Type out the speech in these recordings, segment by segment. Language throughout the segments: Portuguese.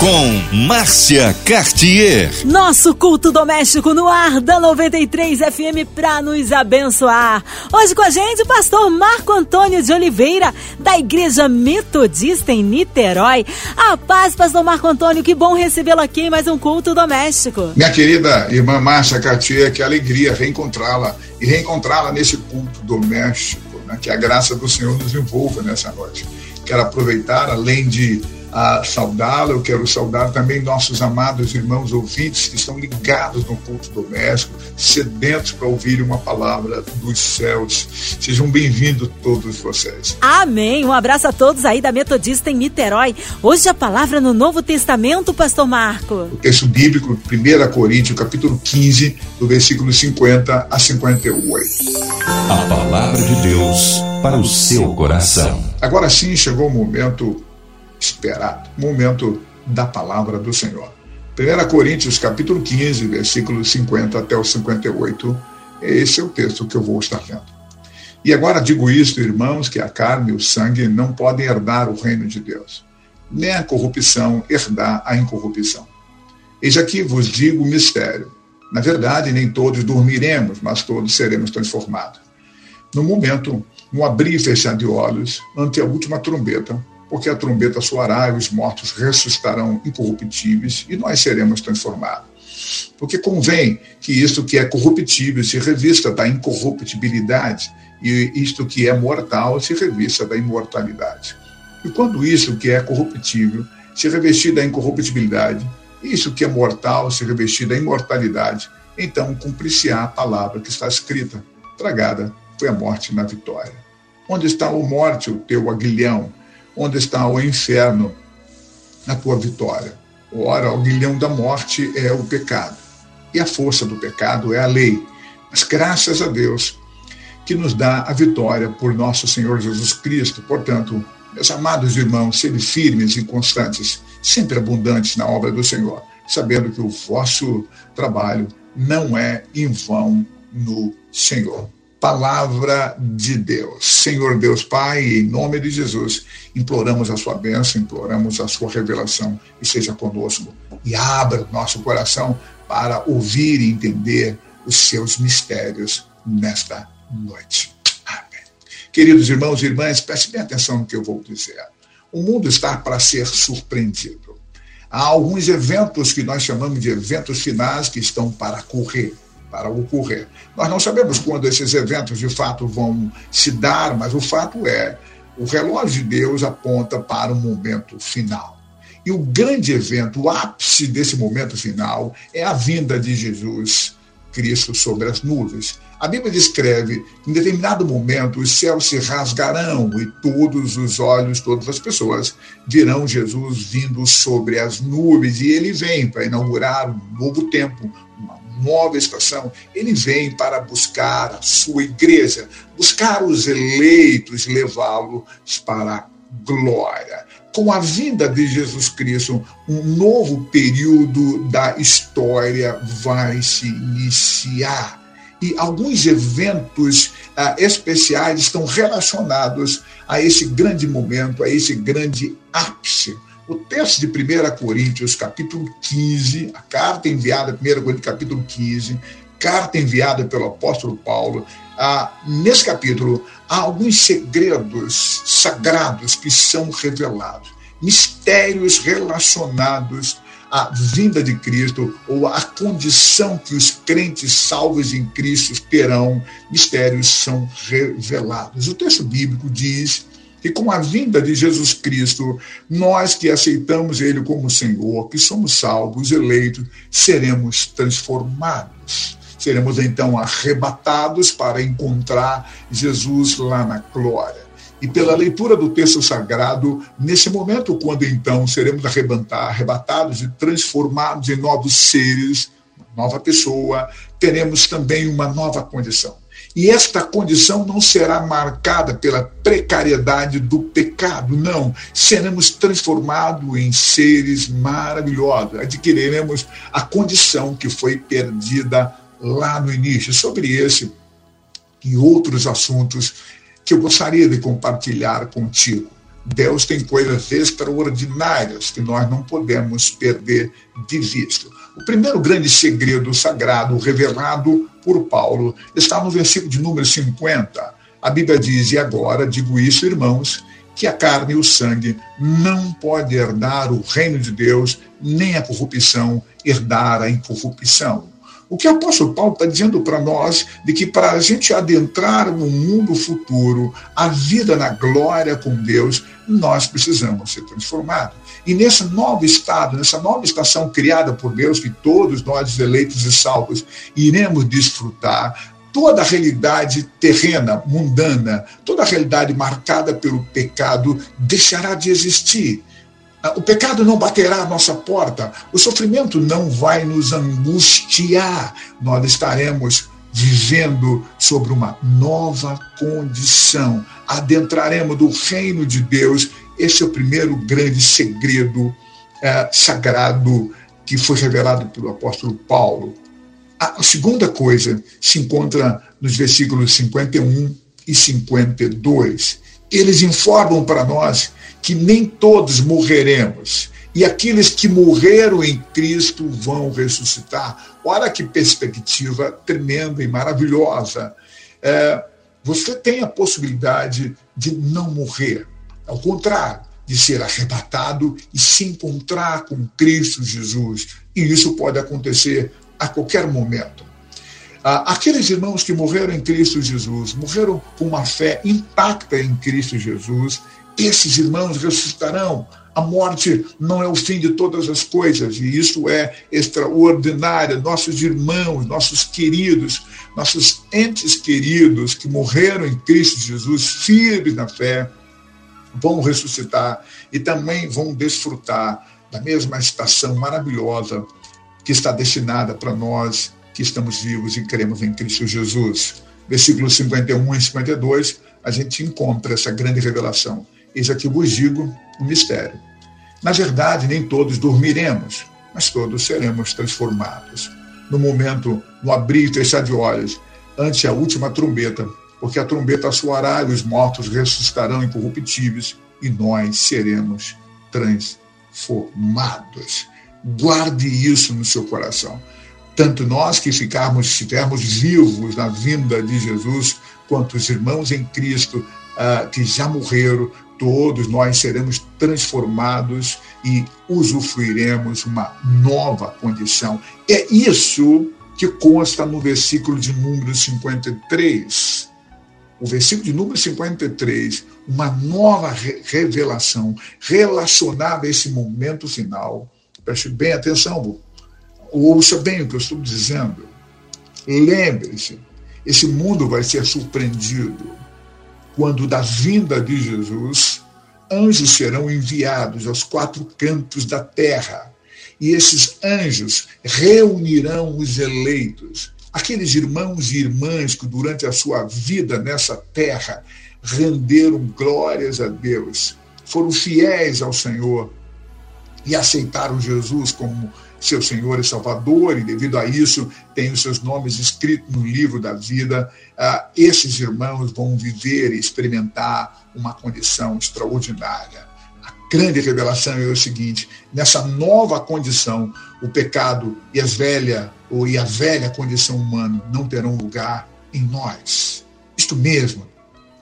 com Márcia Cartier. Nosso culto doméstico no ar da 93 FM para nos abençoar. Hoje com a gente o pastor Marco Antônio de Oliveira, da Igreja Metodista em Niterói. A paz, pastor Marco Antônio, que bom recebê-lo aqui em mais um culto doméstico. Minha querida irmã Márcia Cartier, que alegria reencontrá-la e reencontrá-la nesse culto doméstico, né? que a graça do Senhor nos envolva nessa noite. Quero aproveitar, além de a saudá-la, eu quero saudar também nossos amados irmãos ouvintes que estão ligados no culto doméstico, sedentos para ouvir uma palavra dos céus. Sejam bem-vindos todos vocês. Amém. Um abraço a todos aí da Metodista em Niterói. Hoje a palavra no Novo Testamento, pastor Marco. O texto bíblico, 1 Coríntios, capítulo 15, do versículo 50 a 58. A palavra de Deus para o seu coração. Agora sim chegou o momento esperado. Momento da palavra do Senhor. 1 Coríntios capítulo 15, versículos 50 até o 58. Esse é o texto que eu vou estar vendo. E agora digo isto, irmãos, que a carne e o sangue não podem herdar o reino de Deus, nem a corrupção herdar a incorrupção. Eis aqui vos digo o mistério. Na verdade, nem todos dormiremos, mas todos seremos transformados. No momento, no abrir e fechar de olhos, ante a última trombeta, porque a trombeta soará e os mortos ressuscitarão incorruptíveis e nós seremos transformados. Porque convém que isto que é corruptível se revista da incorruptibilidade e isto que é mortal se revista da imortalidade. E quando isso que é corruptível se revestir da incorruptibilidade, isso que é mortal se revestir da imortalidade, então cumprir-se-á a palavra que está escrita: tragada foi a morte na vitória. Onde está, a morte, o teu aguilhão? Onde está o inferno, a tua vitória. Ora, o guilhão da morte é o pecado. E a força do pecado é a lei. Mas graças a Deus que nos dá a vitória por nosso Senhor Jesus Cristo. Portanto, meus amados irmãos, sede firmes e constantes, sempre abundantes na obra do Senhor, sabendo que o vosso trabalho não é em vão no Senhor palavra de Deus. Senhor Deus Pai, em nome de Jesus, imploramos a sua bênção, imploramos a sua revelação e seja conosco. E abra nosso coração para ouvir e entender os seus mistérios nesta noite. Amém. Queridos irmãos e irmãs, prestem bem atenção no que eu vou dizer. O mundo está para ser surpreendido. Há alguns eventos que nós chamamos de eventos finais que estão para correr para ocorrer. Nós não sabemos quando esses eventos de fato vão se dar, mas o fato é, o relógio de Deus aponta para o momento final. E o grande evento, o ápice desse momento final, é a vinda de Jesus Cristo sobre as nuvens. A Bíblia descreve que em determinado momento os céus se rasgarão e todos os olhos, todas as pessoas virão Jesus vindo sobre as nuvens e ele vem para inaugurar um novo tempo, uma nova estação, ele vem para buscar a sua igreja, buscar os eleitos, levá-los para a glória. Com a vinda de Jesus Cristo, um novo período da história vai se iniciar. E alguns eventos ah, especiais estão relacionados a esse grande momento, a esse grande ápice o texto de 1 Coríntios, capítulo 15, a carta enviada, 1 Coríntios, capítulo 15, carta enviada pelo apóstolo Paulo, ah, nesse capítulo há alguns segredos sagrados que são revelados, mistérios relacionados à vinda de Cristo ou à condição que os crentes salvos em Cristo terão, mistérios são revelados. O texto bíblico diz que com a vinda de Jesus Cristo, nós que aceitamos Ele como Senhor, que somos salvos, eleitos, seremos transformados. Seremos então arrebatados para encontrar Jesus lá na glória. E pela leitura do texto sagrado, nesse momento, quando então seremos arrebatados e transformados em novos seres, nova pessoa, teremos também uma nova condição. E esta condição não será marcada pela precariedade do pecado, não. Seremos transformados em seres maravilhosos, adquiriremos a condição que foi perdida lá no início. Sobre esse e outros assuntos que eu gostaria de compartilhar contigo. Deus tem coisas extraordinárias que nós não podemos perder de vista. O primeiro grande segredo sagrado revelado por Paulo está no versículo de número 50. A Bíblia diz: E agora digo isso, irmãos, que a carne e o sangue não pode herdar o reino de Deus, nem a corrupção herdar a incorrupção. O que o apóstolo Paulo está dizendo para nós de que para a gente adentrar no mundo futuro, a vida na glória com Deus, nós precisamos ser transformados. E nesse novo estado, nessa nova estação criada por Deus, que todos nós, eleitos e salvos, iremos desfrutar, toda a realidade terrena, mundana, toda a realidade marcada pelo pecado deixará de existir. O pecado não baterá à nossa porta, o sofrimento não vai nos angustiar, nós estaremos vivendo sobre uma nova condição, adentraremos do reino de Deus. Esse é o primeiro grande segredo é, sagrado que foi revelado pelo apóstolo Paulo. A segunda coisa se encontra nos versículos 51 e 52. Eles informam para nós que nem todos morreremos. E aqueles que morreram em Cristo vão ressuscitar. Olha que perspectiva tremenda e maravilhosa. É, você tem a possibilidade de não morrer. Ao contrário, de ser arrebatado e se encontrar com Cristo Jesus. E isso pode acontecer a qualquer momento. Ah, aqueles irmãos que morreram em Cristo Jesus, morreram com uma fé intacta em Cristo Jesus, esses irmãos ressuscitarão. A morte não é o fim de todas as coisas, e isso é extraordinário. Nossos irmãos, nossos queridos, nossos entes queridos que morreram em Cristo Jesus, firmes na fé, vão ressuscitar e também vão desfrutar da mesma estação maravilhosa que está destinada para nós que estamos vivos e cremos em Cristo Jesus. Versículos 51 e 52, a gente encontra essa grande revelação. Eis aqui vos digo um mistério. Na verdade, nem todos dormiremos, mas todos seremos transformados. No momento, no abrir e fechar de olhos, ante a última trombeta, porque a trombeta soará e os mortos ressuscitarão incorruptíveis e nós seremos transformados. Guarde isso no seu coração. Tanto nós que ficarmos, estivermos vivos na vinda de Jesus, quanto os irmãos em Cristo uh, que já morreram, todos nós seremos transformados e usufruiremos uma nova condição. É isso que consta no versículo de número 53. O versículo de número 53, uma nova revelação relacionada a esse momento final. Preste bem atenção, ouça bem o que eu estou dizendo. Lembre-se, esse mundo vai ser surpreendido quando da vinda de Jesus, anjos serão enviados aos quatro cantos da terra, e esses anjos reunirão os eleitos, aqueles irmãos e irmãs que durante a sua vida nessa terra renderam glórias a Deus, foram fiéis ao Senhor e aceitaram Jesus como seu Senhor e Salvador, e devido a isso tem os seus nomes escritos no livro da vida. Ah, esses irmãos vão viver e experimentar uma condição extraordinária. A grande revelação é o seguinte: nessa nova condição, o pecado e as velha ou e a velha condição humana não terão lugar em nós. Isto mesmo.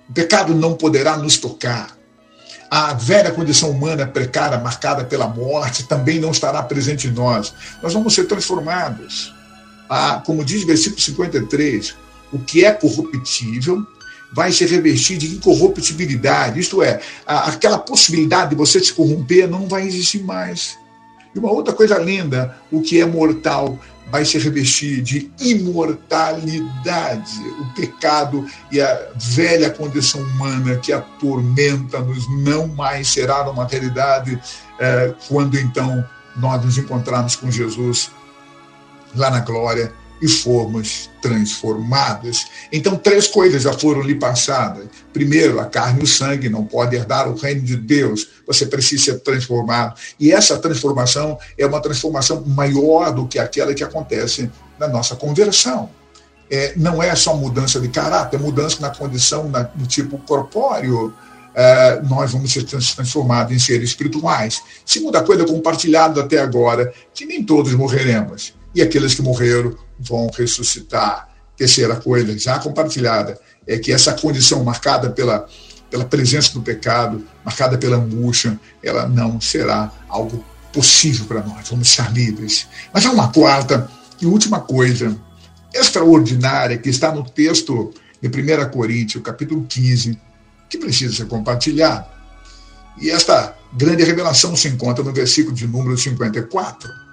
O pecado não poderá nos tocar a velha condição humana precária, marcada pela morte, também não estará presente em nós. Nós vamos ser transformados. Ah, como diz o versículo 53, o que é corruptível vai se revestir de incorruptibilidade, isto é, aquela possibilidade de você se corromper não vai existir mais. E uma outra coisa linda, o que é mortal vai se revestir de imortalidade. O pecado e a velha condição humana que atormenta-nos não mais será uma realidade é, quando então nós nos encontrarmos com Jesus lá na glória e formos transformados. Então, três coisas já foram lhe passadas. Primeiro, a carne e o sangue não podem herdar o reino de Deus. Você precisa ser transformado. E essa transformação é uma transformação maior do que aquela que acontece na nossa conversão. É, não é só mudança de caráter, é mudança na condição, na, no tipo corpóreo. É, nós vamos ser transformados em seres espirituais. Segunda coisa, compartilhado até agora, que nem todos morreremos. E aqueles que morreram vão ressuscitar. Terceira coisa, já compartilhada, é que essa condição marcada pela, pela presença do pecado, marcada pela angústia, ela não será algo possível para nós. Vamos estar livres. Mas há uma quarta e última coisa extraordinária que está no texto de 1 Coríntios, capítulo 15, que precisa ser compartilhado. E esta grande revelação se encontra no versículo de número 54.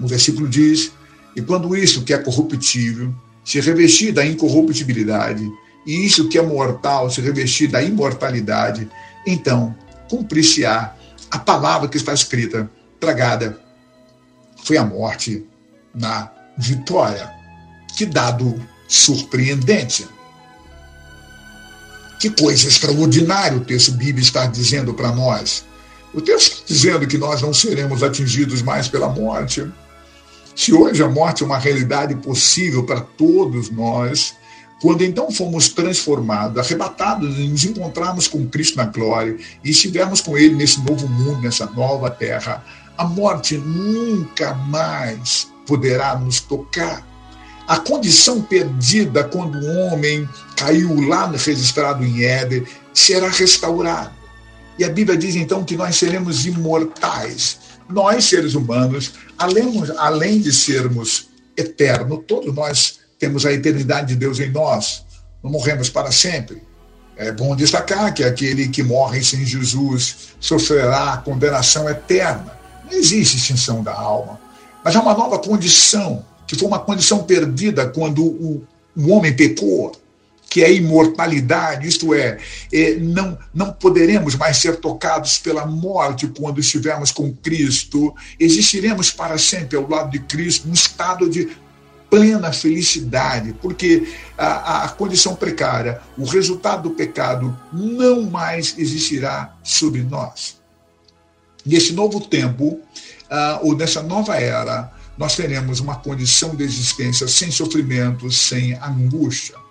O versículo diz: e quando isso que é corruptível se revestir da incorruptibilidade, e isso que é mortal se revestir da imortalidade, então cumprir-se-á a palavra que está escrita, tragada foi a morte na vitória. Que dado surpreendente. Que coisa extraordinária o texto bíblico está dizendo para nós. O texto está dizendo que nós não seremos atingidos mais pela morte, se hoje a morte é uma realidade possível para todos nós, quando então fomos transformados, arrebatados, nos encontrarmos com Cristo na glória e estivermos com Ele nesse novo mundo, nessa nova terra, a morte nunca mais poderá nos tocar. A condição perdida quando o homem caiu lá registrado em Éden será restaurada. E a Bíblia diz então que nós seremos imortais nós, seres humanos, além, além de sermos eternos, todos nós temos a eternidade de Deus em nós, não morremos para sempre. É bom destacar que aquele que morre sem Jesus sofrerá condenação eterna. Não existe extinção da alma. Mas há uma nova condição, que foi uma condição perdida quando o, o homem pecou que é imortalidade, isto é, é, não, não poderemos mais ser tocados pela morte quando estivermos com Cristo, existiremos para sempre ao lado de Cristo, num estado de plena felicidade, porque a, a condição precária, o resultado do pecado, não mais existirá sobre nós. Nesse novo tempo, uh, ou nessa nova era, nós teremos uma condição de existência sem sofrimento, sem angústia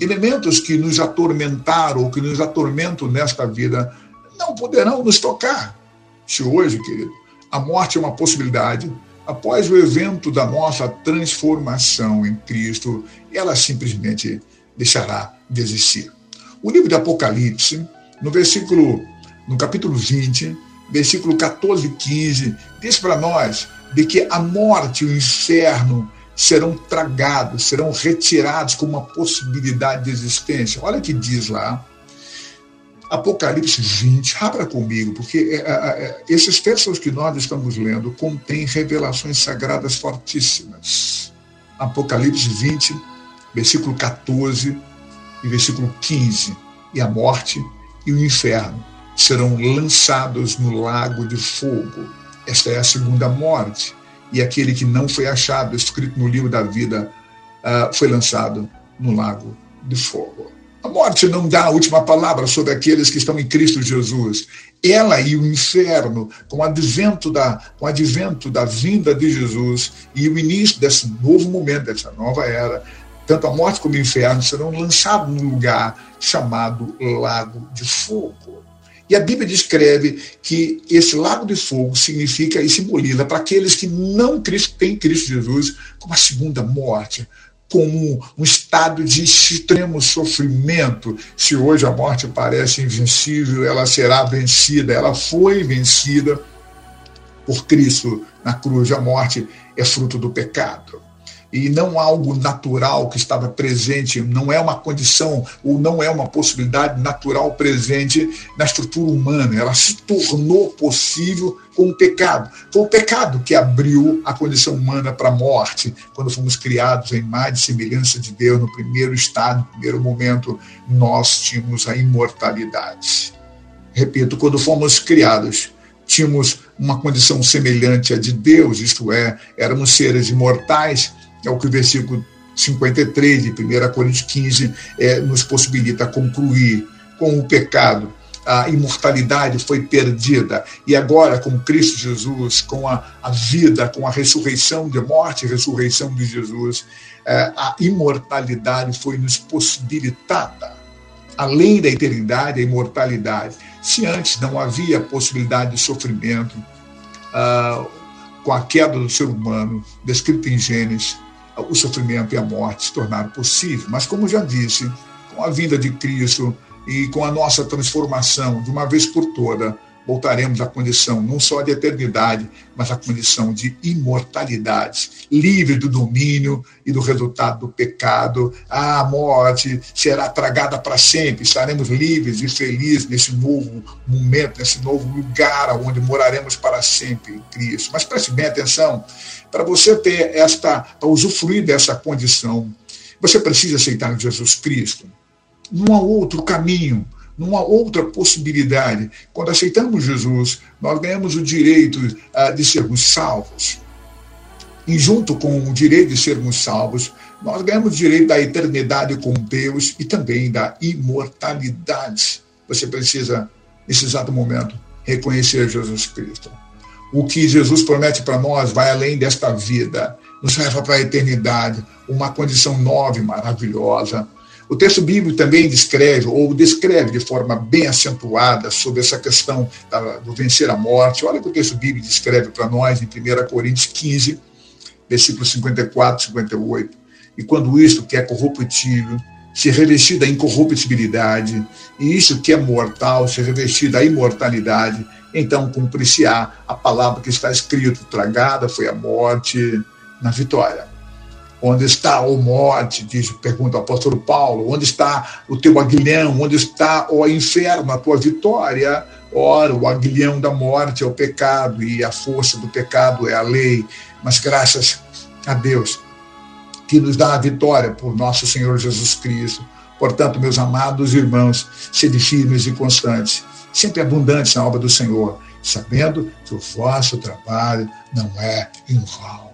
elementos que nos atormentaram ou que nos atormentam nesta vida não poderão nos tocar. Se hoje, querido, a morte é uma possibilidade, após o evento da nossa transformação em Cristo, ela simplesmente deixará de existir. O livro de Apocalipse, no versículo, no capítulo 20, versículo 14 e 15, diz para nós de que a morte o inferno serão tragados, serão retirados como uma possibilidade de existência. Olha o que diz lá. Apocalipse 20, abra comigo, porque é, é, é, esses textos que nós estamos lendo contêm revelações sagradas fortíssimas. Apocalipse 20, versículo 14 e versículo 15. E a morte e o inferno serão lançados no lago de fogo. Esta é a segunda morte e aquele que não foi achado, escrito no livro da vida, uh, foi lançado no lago de fogo. A morte não dá a última palavra sobre aqueles que estão em Cristo Jesus. Ela e o inferno, com o advento da, com o advento da vinda de Jesus e o início desse novo momento, dessa nova era, tanto a morte como o inferno serão lançados num lugar chamado Lago de Fogo. E a Bíblia descreve que esse lago de fogo significa e simboliza para aqueles que não têm Cristo Jesus como a segunda morte, como um estado de extremo sofrimento. Se hoje a morte parece invencível, ela será vencida, ela foi vencida por Cristo na cruz. A morte é fruto do pecado e não algo natural que estava presente, não é uma condição ou não é uma possibilidade natural presente na estrutura humana. Ela se tornou possível com o pecado. Foi o pecado que abriu a condição humana para a morte, quando fomos criados em mais semelhança de Deus, no primeiro estado, no primeiro momento, nós tínhamos a imortalidade. Repito, quando fomos criados, tínhamos uma condição semelhante à de Deus, isto é, éramos seres imortais, É o que o versículo 53 de 1 Coríntios 15 é, nos possibilita concluir com o pecado. A imortalidade foi perdida. E agora, com Cristo Jesus, com a, a vida, com a ressurreição de morte e ressurreição de Jesus, é, a imortalidade foi nos possibilitada. Além da eternidade, a imortalidade. Se antes não havia possibilidade de sofrimento, ah, com a queda do ser humano, descrita em Gênesis, o sofrimento e a morte se tornaram possíveis. Mas, como já disse, com a vinda de Cristo e com a nossa transformação de uma vez por toda, voltaremos à condição não só de eternidade, mas à condição de imortalidade, livre do domínio e do resultado do pecado. A morte será tragada para sempre, estaremos livres e felizes nesse novo momento, nesse novo lugar onde moraremos para sempre em Cristo. Mas preste bem atenção, para você ter esta, para usufruir dessa condição, você precisa aceitar Jesus Cristo. Não há outro caminho numa outra possibilidade. Quando aceitamos Jesus, nós ganhamos o direito uh, de sermos salvos. E junto com o direito de sermos salvos, nós ganhamos o direito da eternidade com Deus e também da imortalidade. Você precisa, nesse exato momento, reconhecer Jesus Cristo. O que Jesus promete para nós vai além desta vida, nos leva para a eternidade, uma condição nova e maravilhosa o texto bíblico também descreve, ou descreve de forma bem acentuada sobre essa questão do vencer a morte. Olha o que o texto bíblico descreve para nós em 1 Coríntios 15, versículos 54 e 58. E quando isto que é corruptível se revestir da incorruptibilidade, e isso que é mortal se revestir da imortalidade, então cumprir-se-á a palavra que está escrito: tragada foi a morte na vitória. Onde está, o morte? Diz, pergunta o apóstolo Paulo. Onde está o teu aguilhão? Onde está, o inferno, a tua vitória? Ora, o aguilhão da morte é o pecado e a força do pecado é a lei. Mas graças a Deus que nos dá a vitória por nosso Senhor Jesus Cristo. Portanto, meus amados irmãos, sede firmes e constantes, sempre abundantes na obra do Senhor, sabendo que o vosso trabalho não é em vão.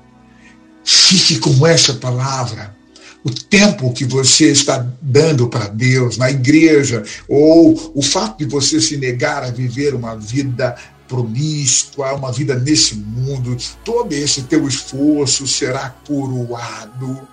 Fique com essa palavra. O tempo que você está dando para Deus na igreja, ou o fato de você se negar a viver uma vida promíscua, uma vida nesse mundo, todo esse teu esforço será coroado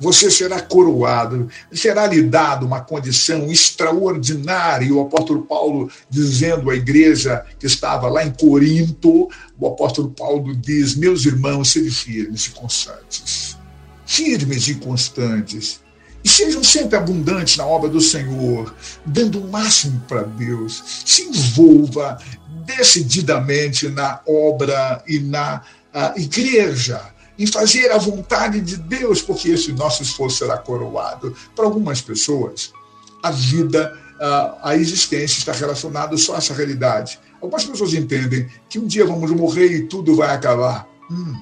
você será coroado, será lhe dado uma condição extraordinária. E o apóstolo Paulo, dizendo à igreja que estava lá em Corinto, o apóstolo Paulo diz: Meus irmãos, sejam firmes e constantes. Firmes e constantes. E sejam sempre abundantes na obra do Senhor, dando o máximo para Deus. Se envolva decididamente na obra e na igreja em fazer a vontade de Deus, porque esse nosso esforço será coroado. Para algumas pessoas, a vida, a existência está relacionada só a essa realidade. Algumas pessoas entendem que um dia vamos morrer e tudo vai acabar. Hum,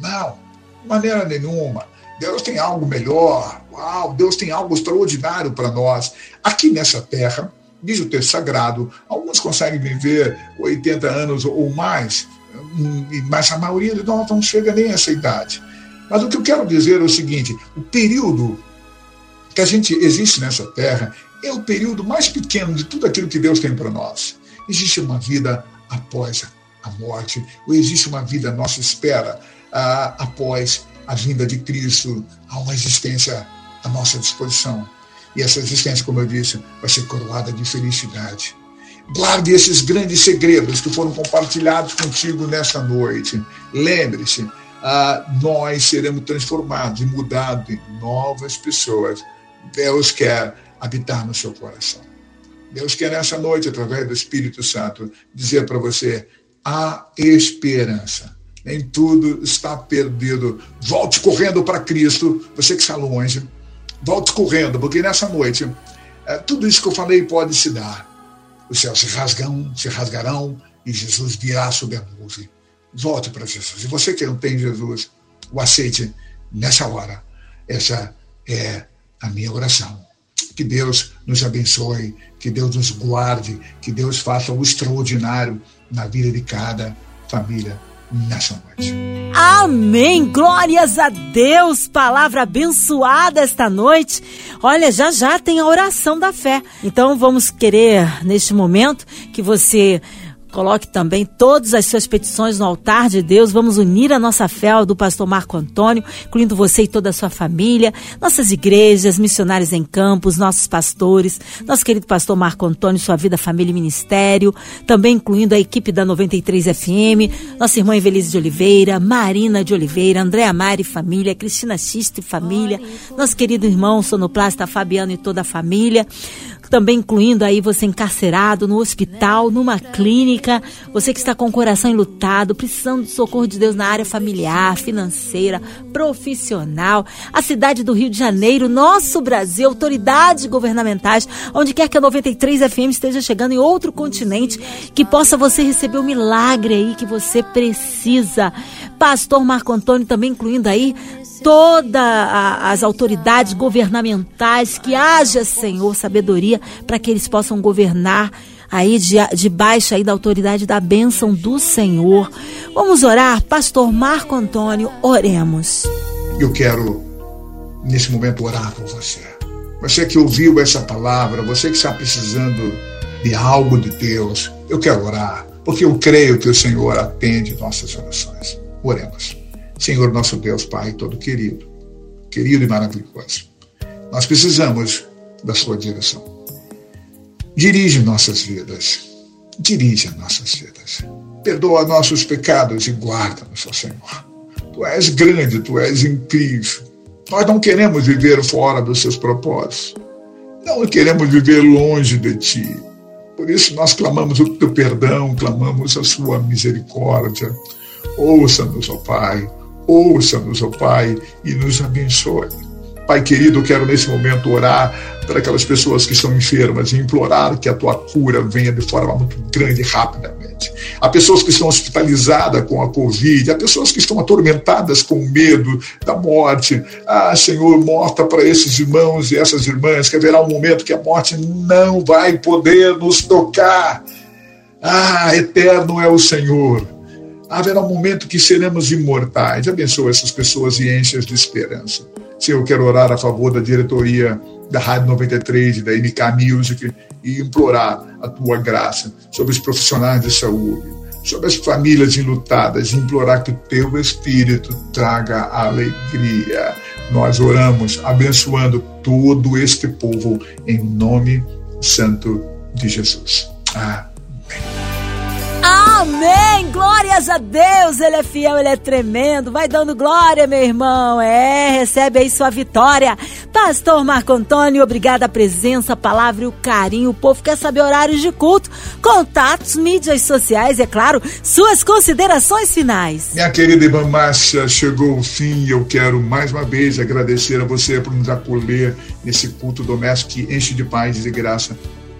não, de maneira nenhuma. Deus tem algo melhor. Uau, Deus tem algo extraordinário para nós. Aqui nessa terra, diz o texto sagrado, alguns conseguem viver 80 anos ou mais, mas a maioria de nós não chega nem a essa idade. Mas o que eu quero dizer é o seguinte: o período que a gente existe nessa terra é o período mais pequeno de tudo aquilo que Deus tem para nós. Existe uma vida após a morte, ou existe uma vida à nossa espera uh, após a vinda de Cristo, há uma existência à nossa disposição. E essa existência, como eu disse, vai ser coroada de felicidade. Guarde esses grandes segredos que foram compartilhados contigo nesta noite. Lembre-se, ah, nós seremos transformados e mudados em novas pessoas. Deus quer habitar no seu coração. Deus quer nessa noite, através do Espírito Santo, dizer para você: há esperança. Nem tudo está perdido. Volte correndo para Cristo, você que está longe. Volte correndo, porque nessa noite, eh, tudo isso que eu falei pode se dar os céus se rasgam, se rasgarão e Jesus virá sobre a nuvem. Volte para Jesus. E você que não tem Jesus, o aceite nessa hora. Essa é a minha oração. Que Deus nos abençoe, que Deus nos guarde, que Deus faça o extraordinário na vida de cada família nessa noite. Amém! Glórias a Deus! Palavra abençoada esta noite. Olha, já já tem a oração da fé. Então vamos querer, neste momento, que você Coloque também todas as suas petições no altar de Deus. Vamos unir a nossa fé ao do pastor Marco Antônio, incluindo você e toda a sua família, nossas igrejas, missionários em campos, nossos pastores, nosso querido pastor Marco Antônio, sua vida, família e ministério, também incluindo a equipe da 93 FM, nossa irmã Evelise de Oliveira, Marina de Oliveira, Andréa Mari família, Cristina Xista e família, nosso querido irmão sonoplasta Fabiano e toda a família também incluindo aí você encarcerado no hospital, numa clínica, você que está com o coração enlutado, precisando do socorro de Deus na área familiar, financeira, profissional, a cidade do Rio de Janeiro, nosso Brasil, autoridades governamentais, onde quer que a 93 FM esteja chegando em outro continente, que possa você receber o milagre aí que você precisa. Pastor Marco Antônio também incluindo aí todas as autoridades governamentais, que haja, Senhor, sabedoria para que eles possam governar aí de, debaixo aí da autoridade da bênção do Senhor. Vamos orar, pastor Marco Antônio, oremos. Eu quero, nesse momento, orar por você. Você que ouviu essa palavra, você que está precisando de algo de Deus, eu quero orar, porque eu creio que o Senhor atende nossas orações. Oremos. Senhor nosso Deus, Pai todo querido, querido e maravilhoso, nós precisamos da Sua direção. Dirige nossas vidas, dirige nossas vidas. Perdoa nossos pecados e guarda-nos, ó Senhor. Tu és grande, Tu és incrível. Nós não queremos viver fora dos Seus propósitos. Não queremos viver longe de Ti. Por isso nós clamamos o Teu perdão, clamamos a Sua misericórdia. Ouça-nos, ó Pai Ouça-nos, ó Pai, e nos abençoe. Pai querido, eu quero nesse momento orar para aquelas pessoas que estão enfermas e implorar que a tua cura venha de forma muito grande e rapidamente. Há pessoas que estão hospitalizadas com a Covid, há pessoas que estão atormentadas com medo da morte. Ah, Senhor, mostra para esses irmãos e essas irmãs que haverá um momento que a morte não vai poder nos tocar. Ah, eterno é o Senhor haverá um momento que seremos imortais. Abençoa essas pessoas e enche-as de esperança. Senhor, eu quero orar a favor da diretoria da Rádio 93 e da NK Music e implorar a tua graça sobre os profissionais de saúde, sobre as famílias enlutadas, e implorar que o teu Espírito traga alegria. Nós oramos abençoando todo este povo em nome santo de Jesus. Amém. Amém! Glórias a Deus! Ele é fiel, ele é tremendo. Vai dando glória, meu irmão. É, recebe aí sua vitória. Pastor Marco Antônio, obrigada a presença, a palavra e o carinho. O povo quer saber horários de culto, contatos, mídias sociais, é claro, suas considerações finais. Minha querida irmã Márcia, chegou o fim e eu quero mais uma vez agradecer a você por nos acolher nesse culto doméstico que enche de paz e de graça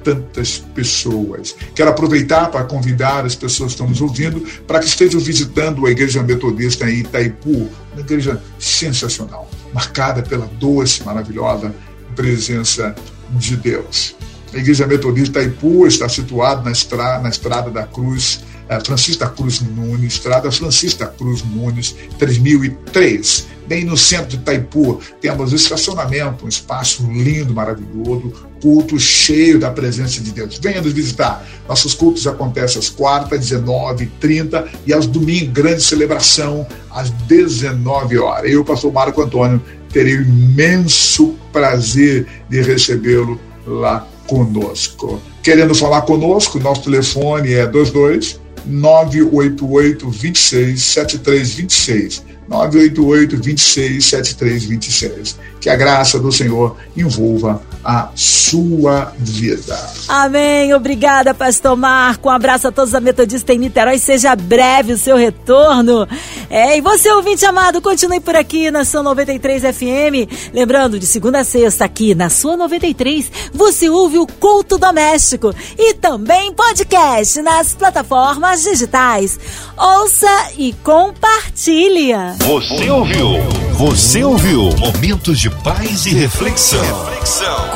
tantas pessoas. Quero aproveitar para convidar as pessoas que estão nos ouvindo para que estejam visitando a Igreja Metodista em Itaipu, uma igreja sensacional, marcada pela doce, maravilhosa presença de Deus. A Igreja Metodista Itaipu está situada na estrada, na estrada da Cruz, Francisco da Cruz Nunes, estrada Francisco da Cruz Nunes, 3003 bem no centro de Itaipu, temos estacionamento, um espaço lindo, maravilhoso, culto cheio da presença de Deus. Venha nos visitar. Nossos cultos acontecem às quartas, 19 30 e aos domingos, grande celebração, às 19 horas. Eu, pastor Marco Antônio, terei o imenso prazer de recebê-lo lá conosco. Querendo falar conosco, nosso telefone é 22 988 26 7326. 988 26 7326. Que a graça do Senhor envolva a sua vida. Amém. Obrigada, Pastor Marco. Um abraço a todos a Metodista em Niterói. Seja breve o seu retorno. É, e você, ouvinte amado, continue por aqui na sua 93 FM. Lembrando, de segunda a sexta, aqui na sua 93, você ouve o Culto Doméstico e também podcast nas plataformas digitais. Ouça e compartilha. Você ouviu? Você ouviu? Momentos de paz e reflexão. reflexão.